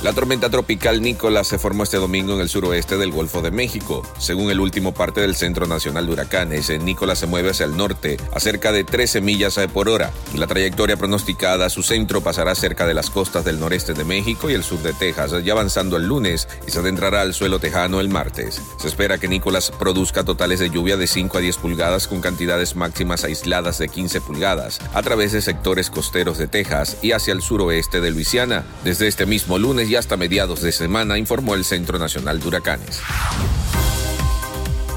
La tormenta tropical Nicolás se formó este domingo en el suroeste del Golfo de México. Según el último parte del Centro Nacional de Huracanes, Nicolás se mueve hacia el norte a cerca de 13 millas por hora. La trayectoria pronosticada, su centro pasará cerca de las costas del noreste de México y el sur de Texas, ya avanzando el lunes y se adentrará al suelo tejano el martes. Se espera que Nicolás produzca totales de lluvia de 5 a 10 pulgadas con cantidades máximas aisladas de 15 pulgadas a través de sectores costeros de Texas y hacia el suroeste de Luisiana. Desde este mismo lunes y hasta mediados de semana, informó el Centro Nacional de Huracanes.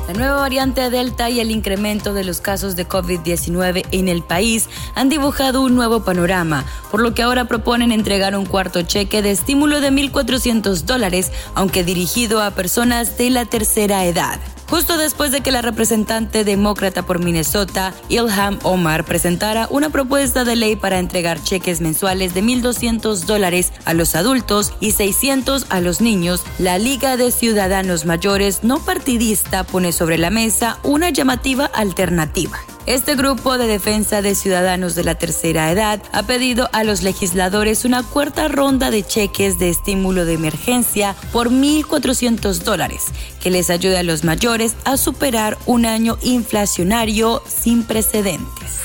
La nueva variante Delta y el incremento de los casos de COVID-19 en el país han dibujado un nuevo panorama, por lo que ahora proponen entregar un cuarto cheque de estímulo de 1.400 dólares, aunque dirigido a personas de la tercera edad justo después de que la representante demócrata por Minnesota, Ilham Omar, presentara una propuesta de ley para entregar cheques mensuales de 1.200 dólares a los adultos y 600 a los niños, la Liga de Ciudadanos Mayores no partidista pone sobre la mesa una llamativa alternativa. Este grupo de defensa de ciudadanos de la tercera edad ha pedido a los legisladores una cuarta ronda de cheques de estímulo de emergencia por 1.400 dólares, que les ayude a los mayores a superar un año inflacionario sin precedentes.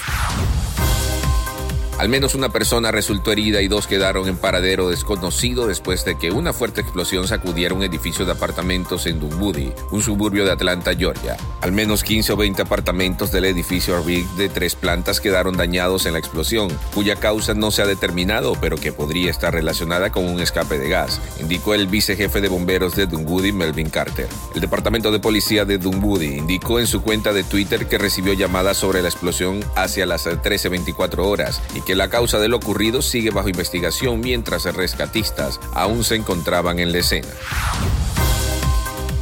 Al menos una persona resultó herida y dos quedaron en paradero desconocido después de que una fuerte explosión sacudiera un edificio de apartamentos en Dunwoody, un suburbio de Atlanta, Georgia. Al menos 15 o 20 apartamentos del edificio Arvig de tres plantas quedaron dañados en la explosión, cuya causa no se ha determinado, pero que podría estar relacionada con un escape de gas, indicó el vicejefe de bomberos de Dunwoody, Melvin Carter. El departamento de policía de Dunwoody indicó en su cuenta de Twitter que recibió llamadas sobre la explosión hacia las 13.24 horas y que la causa de lo ocurrido sigue bajo investigación mientras rescatistas aún se encontraban en la escena.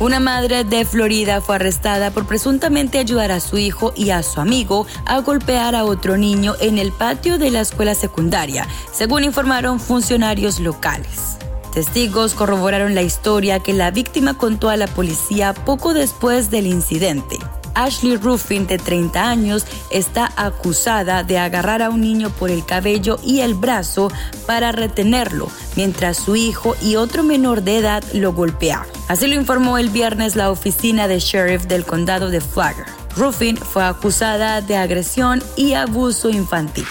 Una madre de Florida fue arrestada por presuntamente ayudar a su hijo y a su amigo a golpear a otro niño en el patio de la escuela secundaria, según informaron funcionarios locales. Testigos corroboraron la historia que la víctima contó a la policía poco después del incidente. Ashley Ruffin, de 30 años, está acusada de agarrar a un niño por el cabello y el brazo para retenerlo, mientras su hijo y otro menor de edad lo golpeaban. Así lo informó el viernes la oficina de sheriff del condado de Flagler. Ruffin fue acusada de agresión y abuso infantil.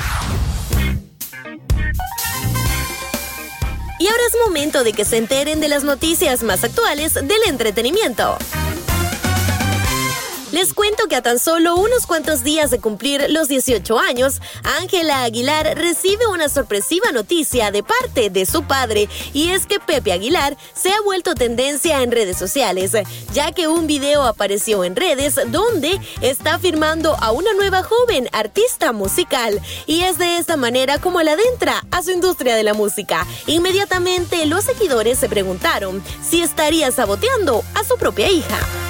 Y ahora es momento de que se enteren de las noticias más actuales del entretenimiento. Les cuento que a tan solo unos cuantos días de cumplir los 18 años, Ángela Aguilar recibe una sorpresiva noticia de parte de su padre y es que Pepe Aguilar se ha vuelto tendencia en redes sociales, ya que un video apareció en redes donde está firmando a una nueva joven artista musical y es de esta manera como la adentra a su industria de la música. Inmediatamente los seguidores se preguntaron si estaría saboteando a su propia hija.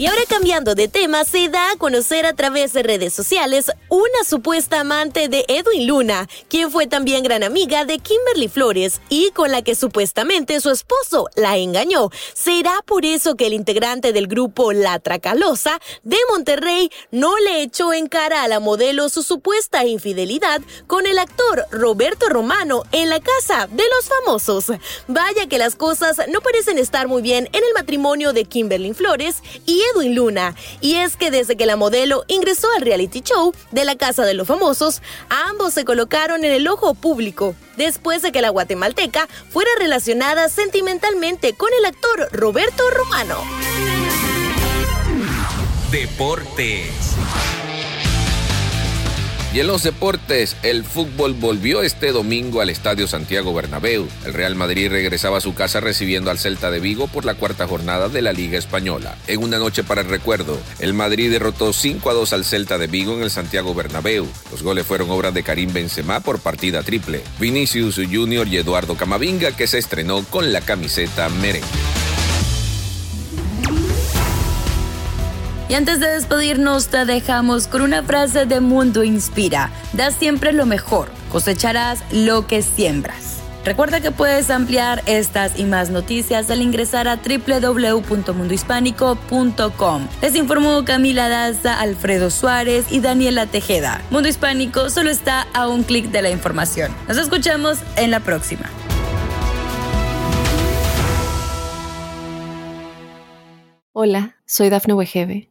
Y ahora cambiando de tema, se da a conocer a través de redes sociales una supuesta amante de Edwin Luna, quien fue también gran amiga de Kimberly Flores y con la que supuestamente su esposo la engañó. ¿Será por eso que el integrante del grupo La Tracalosa de Monterrey no le echó en cara a la modelo su supuesta infidelidad con el actor Roberto Romano en la casa de los famosos? Vaya que las cosas no parecen estar muy bien en el matrimonio de Kimberly Flores y Luna. Y es que desde que la modelo ingresó al reality show de la Casa de los Famosos, ambos se colocaron en el ojo público, después de que la guatemalteca fuera relacionada sentimentalmente con el actor Roberto Romano. Deportes. Y en los deportes, el fútbol volvió este domingo al Estadio Santiago Bernabéu. El Real Madrid regresaba a su casa recibiendo al Celta de Vigo por la cuarta jornada de la Liga Española. En una noche para el recuerdo, el Madrid derrotó 5 a 2 al Celta de Vigo en el Santiago Bernabéu. Los goles fueron obra de Karim Benzema por partida triple. Vinicius Junior y Eduardo Camavinga que se estrenó con la camiseta merengue. Y antes de despedirnos, te dejamos con una frase de Mundo Inspira. Da siempre lo mejor, cosecharás lo que siembras. Recuerda que puedes ampliar estas y más noticias al ingresar a www.mundohispánico.com. Les informó Camila Daza, Alfredo Suárez y Daniela Tejeda. Mundo Hispánico solo está a un clic de la información. Nos escuchamos en la próxima. Hola, soy Dafne Wegebe